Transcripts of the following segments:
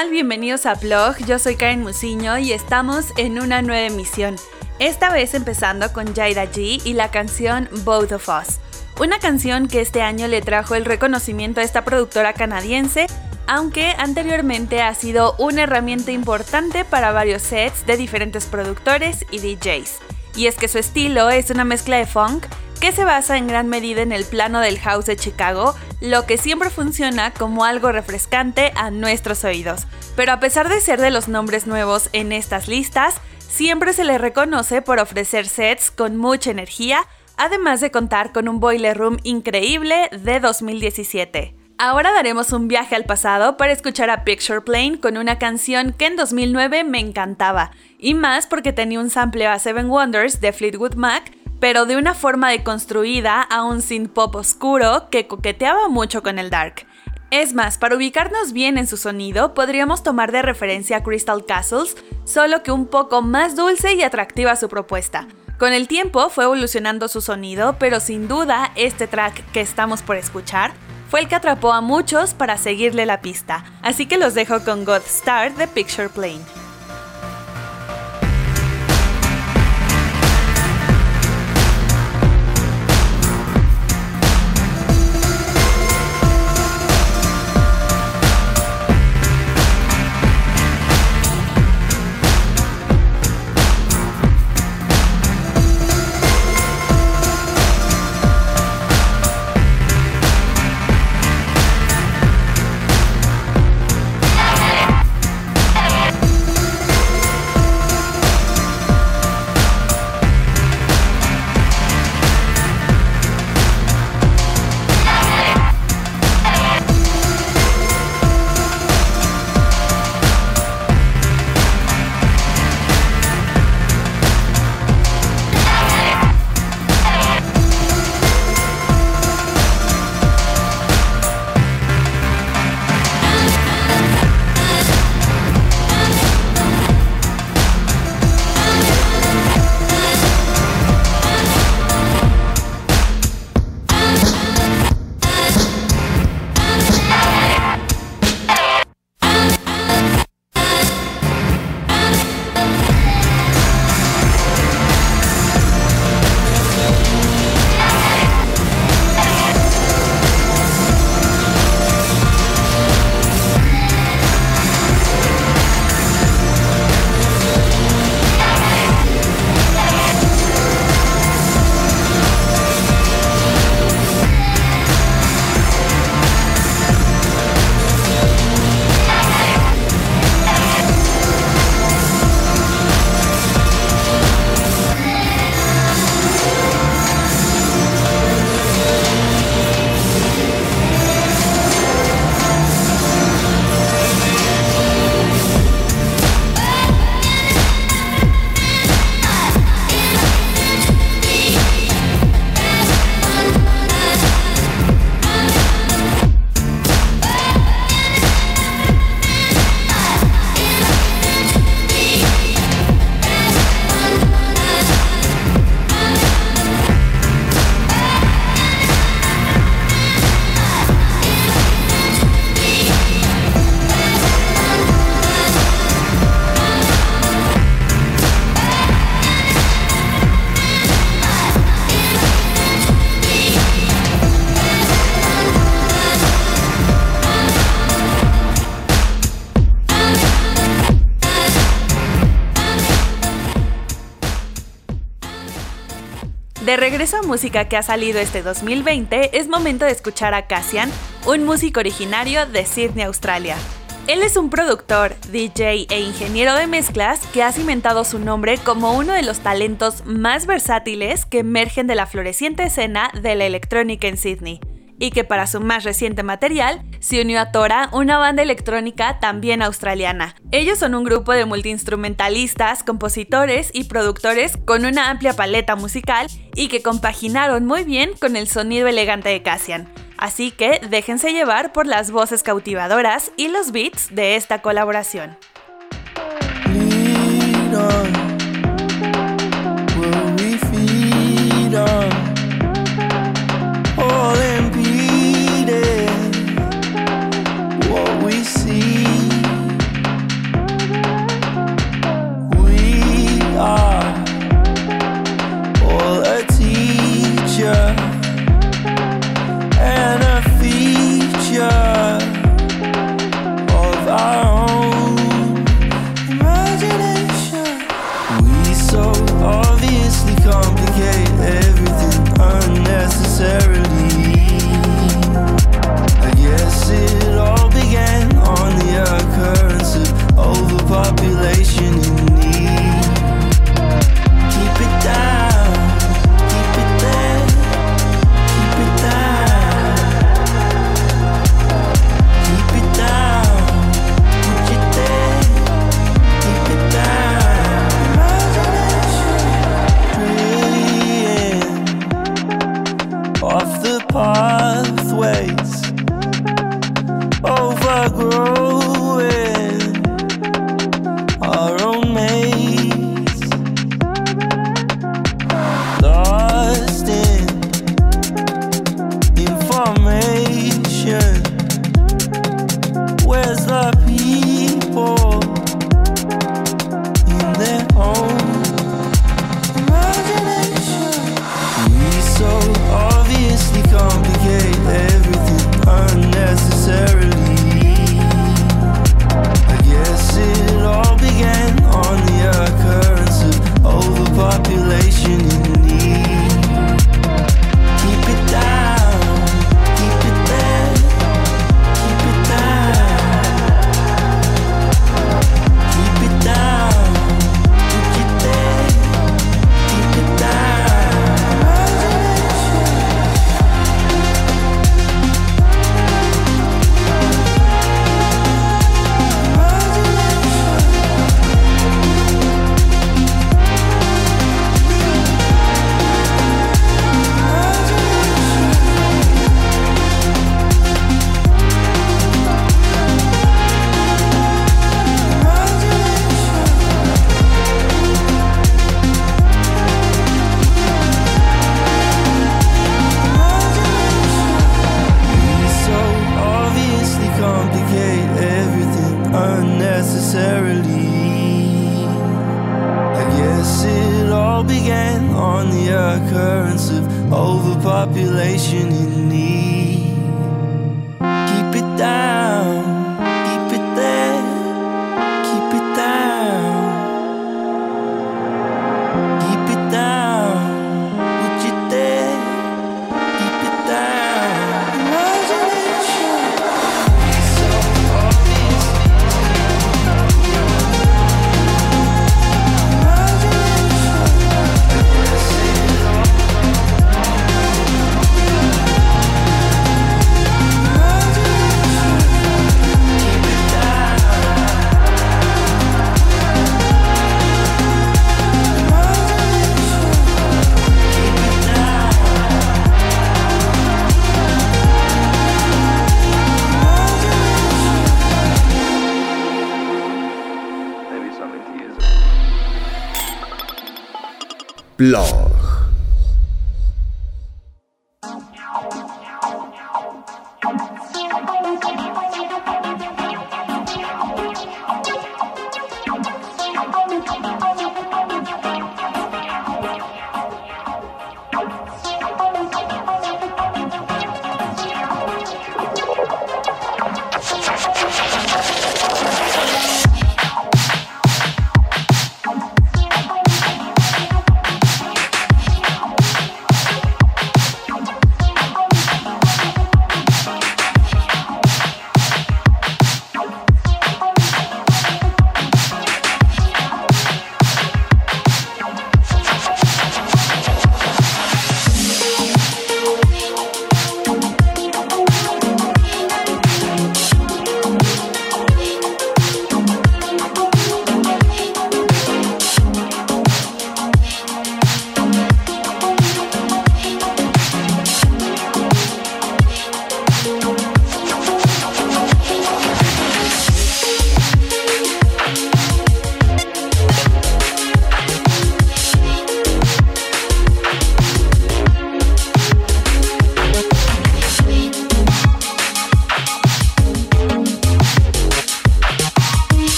Tal? Bienvenidos a Blog, yo soy Karen Musiño y estamos en una nueva emisión. Esta vez empezando con Jaira G y la canción Both of Us. Una canción que este año le trajo el reconocimiento a esta productora canadiense, aunque anteriormente ha sido una herramienta importante para varios sets de diferentes productores y DJs. Y es que su estilo es una mezcla de funk que se basa en gran medida en el plano del house de Chicago, lo que siempre funciona como algo refrescante a nuestros oídos. Pero a pesar de ser de los nombres nuevos en estas listas, siempre se le reconoce por ofrecer sets con mucha energía, además de contar con un boiler room increíble de 2017. Ahora daremos un viaje al pasado para escuchar a Picture Plane con una canción que en 2009 me encantaba, y más porque tenía un sample a Seven Wonders de Fleetwood Mac pero de una forma deconstruida a un synth pop oscuro que coqueteaba mucho con el dark. Es más, para ubicarnos bien en su sonido, podríamos tomar de referencia a Crystal Castles, solo que un poco más dulce y atractiva su propuesta. Con el tiempo fue evolucionando su sonido, pero sin duda este track que estamos por escuchar fue el que atrapó a muchos para seguirle la pista. Así que los dejo con God Star de Picture Plane. De regreso a música que ha salido este 2020, es momento de escuchar a Cassian, un músico originario de Sydney, Australia. Él es un productor, DJ e ingeniero de mezclas que ha cimentado su nombre como uno de los talentos más versátiles que emergen de la floreciente escena de la electrónica en Sydney y que para su más reciente material se unió a Tora, una banda electrónica también australiana. Ellos son un grupo de multiinstrumentalistas, compositores y productores con una amplia paleta musical y que compaginaron muy bien con el sonido elegante de Cassian. Así que déjense llevar por las voces cautivadoras y los beats de esta colaboración.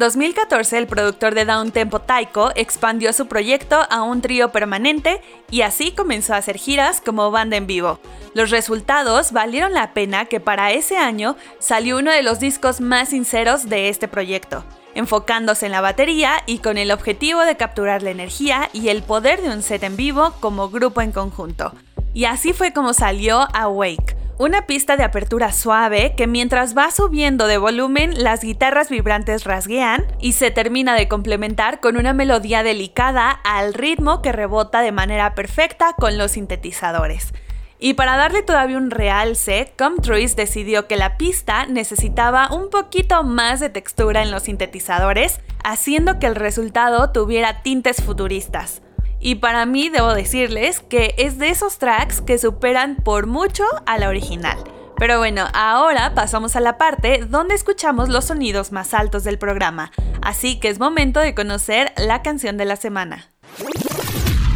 2014, el productor de Down Tempo Taiko expandió su proyecto a un trío permanente y así comenzó a hacer giras como banda en vivo. Los resultados valieron la pena que para ese año salió uno de los discos más sinceros de este proyecto, enfocándose en la batería y con el objetivo de capturar la energía y el poder de un set en vivo como grupo en conjunto. Y así fue como salió Awake, una pista de apertura suave que mientras va subiendo de volumen las guitarras vibrantes rasguean y se termina de complementar con una melodía delicada al ritmo que rebota de manera perfecta con los sintetizadores. Y para darle todavía un realce, Comtruis decidió que la pista necesitaba un poquito más de textura en los sintetizadores, haciendo que el resultado tuviera tintes futuristas. Y para mí debo decirles que es de esos tracks que superan por mucho a la original. Pero bueno, ahora pasamos a la parte donde escuchamos los sonidos más altos del programa, así que es momento de conocer la canción de la semana.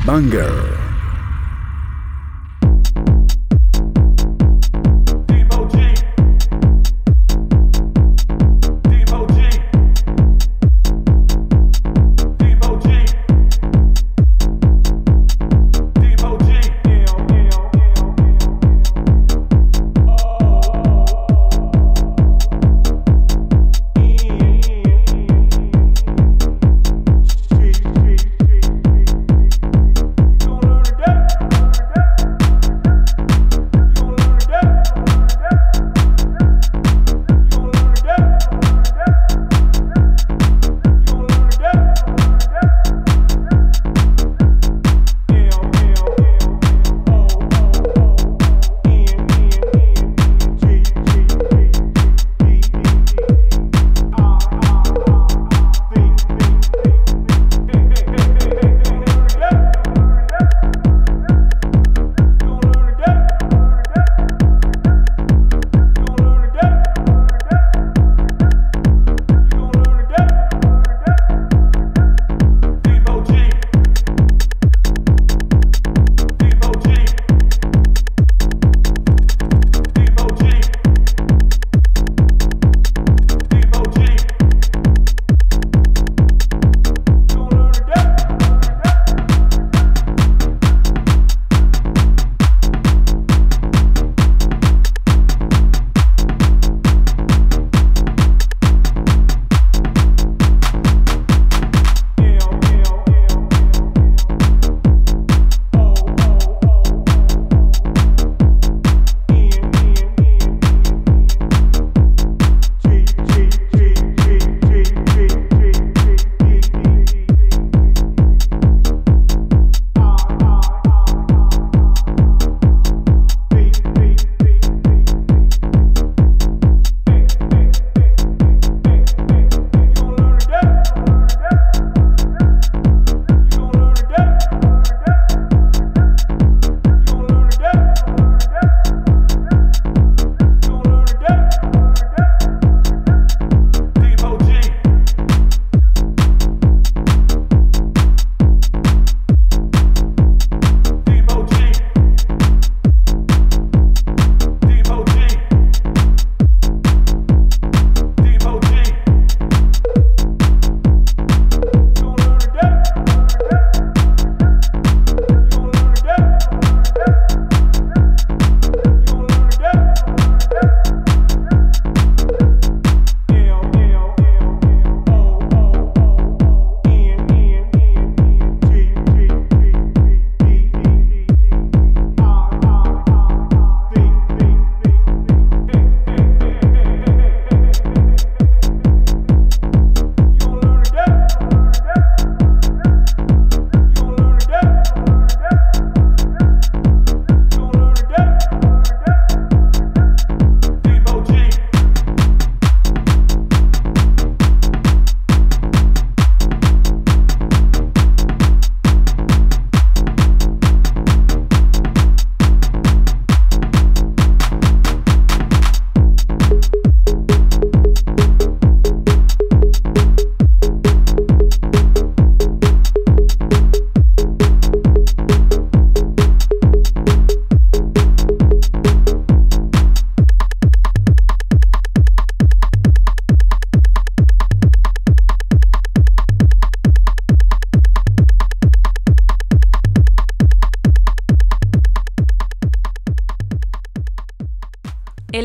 Banger.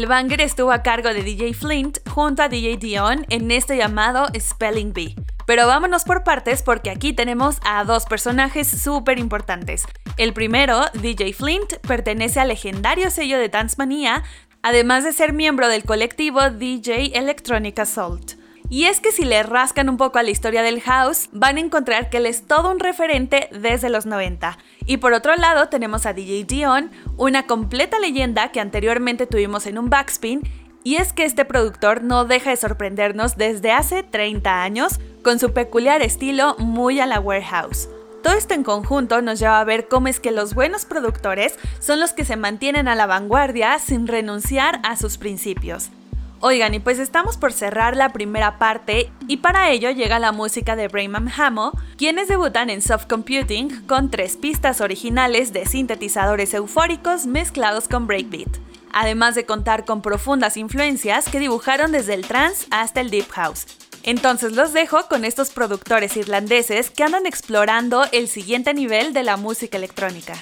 Banger estuvo a cargo de DJ Flint junto a DJ Dion en este llamado Spelling Bee. Pero vámonos por partes porque aquí tenemos a dos personajes súper importantes. El primero, DJ Flint, pertenece al legendario sello de Dance además de ser miembro del colectivo DJ Electronic Assault. Y es que si le rascan un poco a la historia del house, van a encontrar que él es todo un referente desde los 90. Y por otro lado tenemos a DJ Dion, una completa leyenda que anteriormente tuvimos en un backspin, y es que este productor no deja de sorprendernos desde hace 30 años con su peculiar estilo muy a la warehouse. Todo esto en conjunto nos lleva a ver cómo es que los buenos productores son los que se mantienen a la vanguardia sin renunciar a sus principios. Oigan, y pues estamos por cerrar la primera parte y para ello llega la música de Brayman Hamo, quienes debutan en Soft Computing con tres pistas originales de sintetizadores eufóricos mezclados con breakbeat, además de contar con profundas influencias que dibujaron desde el trance hasta el deep house. Entonces los dejo con estos productores irlandeses que andan explorando el siguiente nivel de la música electrónica.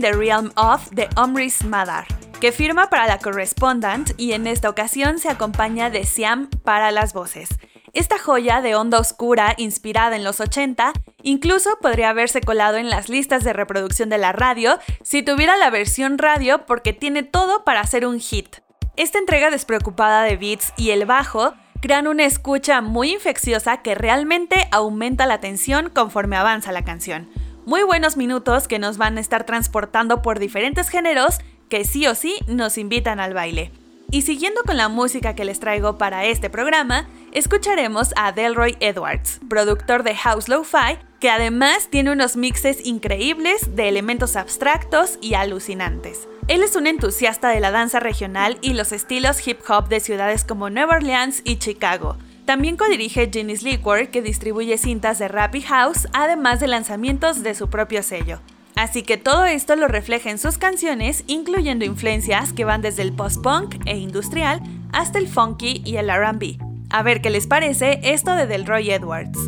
The Realm of de Omris Madar, que firma para la Correspondent y en esta ocasión se acompaña de Siam para las voces. Esta joya de onda oscura inspirada en los 80 incluso podría haberse colado en las listas de reproducción de la radio si tuviera la versión radio porque tiene todo para ser un hit. Esta entrega despreocupada de beats y el bajo crean una escucha muy infecciosa que realmente aumenta la tensión conforme avanza la canción. Muy buenos minutos que nos van a estar transportando por diferentes géneros que sí o sí nos invitan al baile. Y siguiendo con la música que les traigo para este programa, escucharemos a Delroy Edwards, productor de House Lo-Fi, que además tiene unos mixes increíbles de elementos abstractos y alucinantes. Él es un entusiasta de la danza regional y los estilos hip hop de ciudades como Nueva Orleans y Chicago. También codirige Ginny's Liquor, que distribuye cintas de rap y house, además de lanzamientos de su propio sello. Así que todo esto lo refleja en sus canciones, incluyendo influencias que van desde el post-punk e industrial hasta el funky y el RB. A ver qué les parece esto de Delroy Edwards.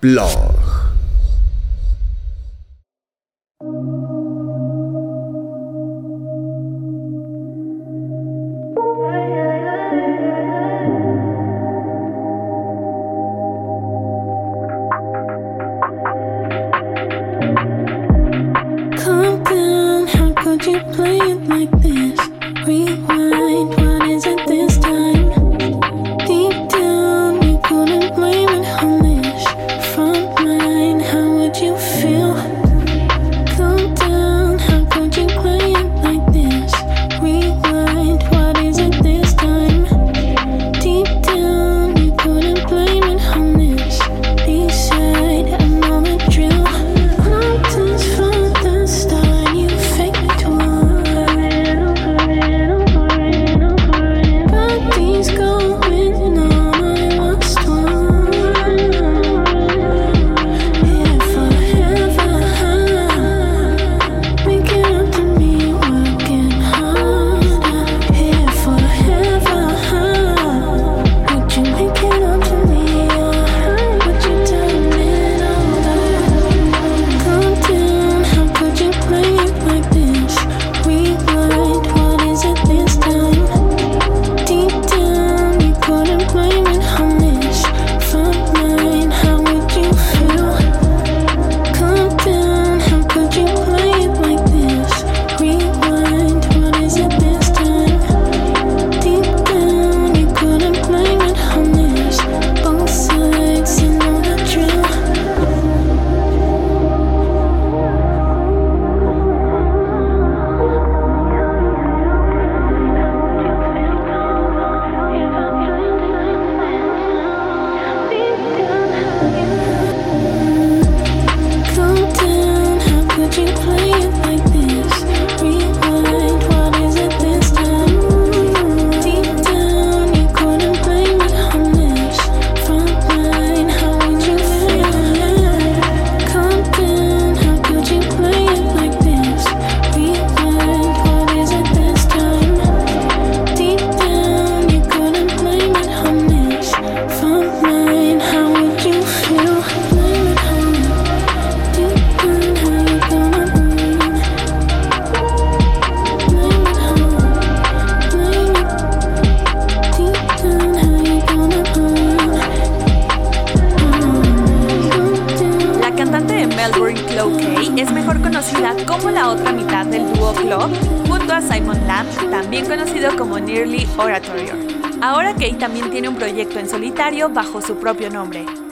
Plug.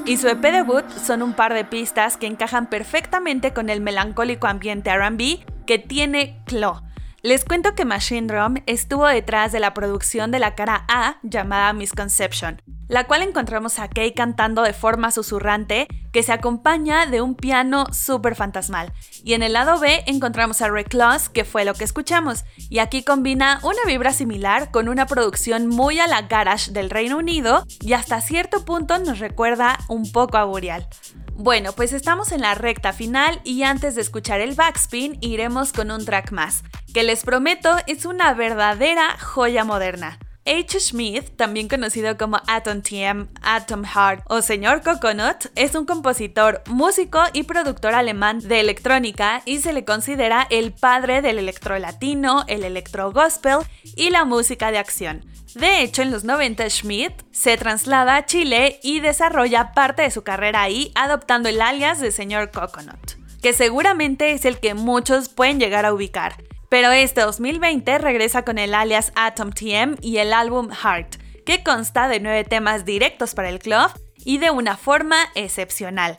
Y su EP debut son un par de pistas que encajan perfectamente con el melancólico ambiente RB que tiene Claw. Les cuento que Machine Drum estuvo detrás de la producción de la cara A llamada Misconception, la cual encontramos a Kay cantando de forma susurrante que se acompaña de un piano súper fantasmal. Y en el lado B encontramos a Recluse, que fue lo que escuchamos, y aquí combina una vibra similar con una producción muy a la garage del Reino Unido y hasta cierto punto nos recuerda un poco a Burial. Bueno, pues estamos en la recta final y antes de escuchar el backspin iremos con un track más, que les prometo es una verdadera joya moderna. H. Smith, también conocido como Atom TM, Atom Heart o Señor Coconut, es un compositor, músico y productor alemán de electrónica y se le considera el padre del electro latino, el electro gospel y la música de acción. De hecho, en los 90 Schmidt se traslada a Chile y desarrolla parte de su carrera ahí adoptando el alias de Señor Coconut, que seguramente es el que muchos pueden llegar a ubicar. Pero este 2020 regresa con el alias Atom TM y el álbum Heart, que consta de nueve temas directos para el club y de una forma excepcional.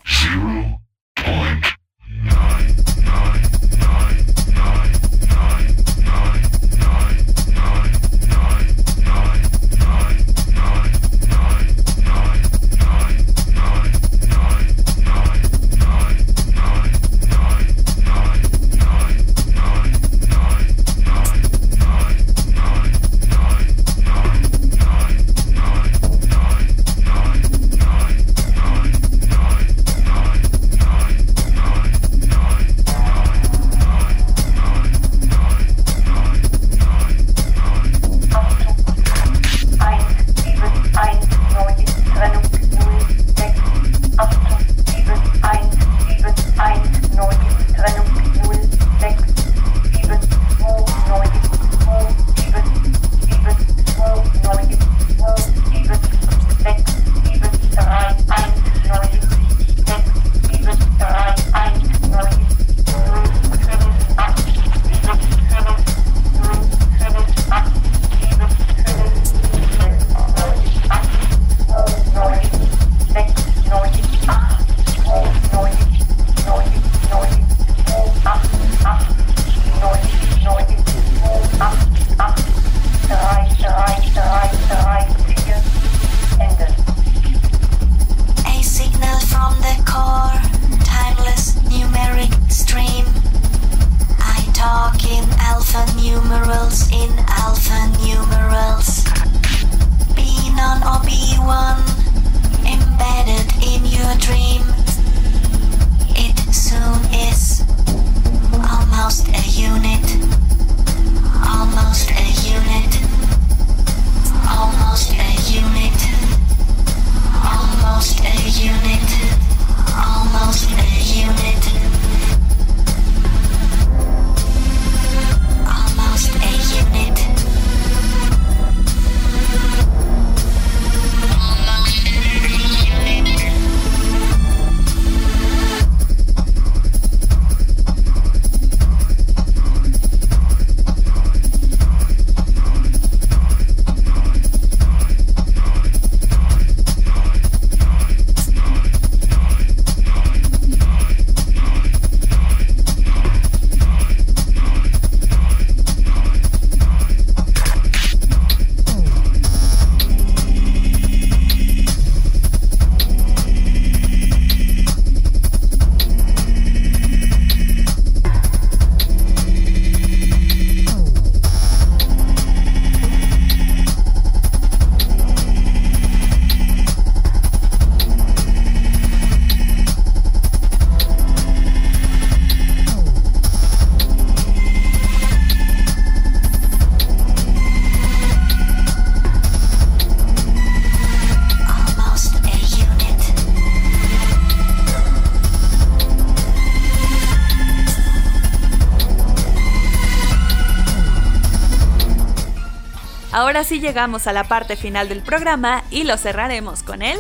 Ahora sí llegamos a la parte final del programa y lo cerraremos con él.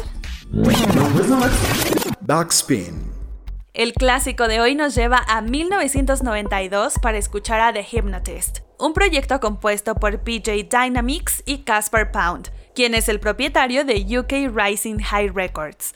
Backspin. El clásico de hoy nos lleva a 1992 para escuchar a The Hypnotist, un proyecto compuesto por PJ Dynamics y Casper Pound, quien es el propietario de UK Rising High Records.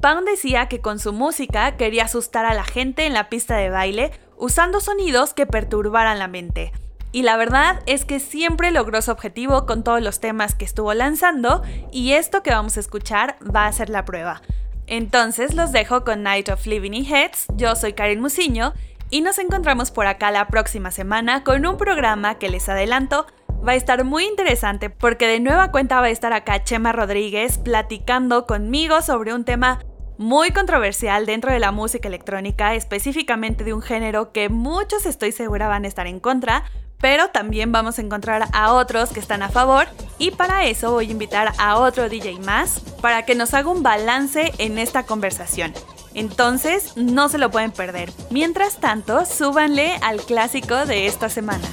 Pound decía que con su música quería asustar a la gente en la pista de baile usando sonidos que perturbaran la mente. Y la verdad es que siempre logró su objetivo con todos los temas que estuvo lanzando y esto que vamos a escuchar va a ser la prueba. Entonces los dejo con Night of Living Heads, yo soy Karen Musiño y nos encontramos por acá la próxima semana con un programa que les adelanto va a estar muy interesante porque de nueva cuenta va a estar acá Chema Rodríguez platicando conmigo sobre un tema muy controversial dentro de la música electrónica, específicamente de un género que muchos estoy segura van a estar en contra, pero también vamos a encontrar a otros que están a favor y para eso voy a invitar a otro DJ más para que nos haga un balance en esta conversación. Entonces, no se lo pueden perder. Mientras tanto, súbanle al clásico de esta semana.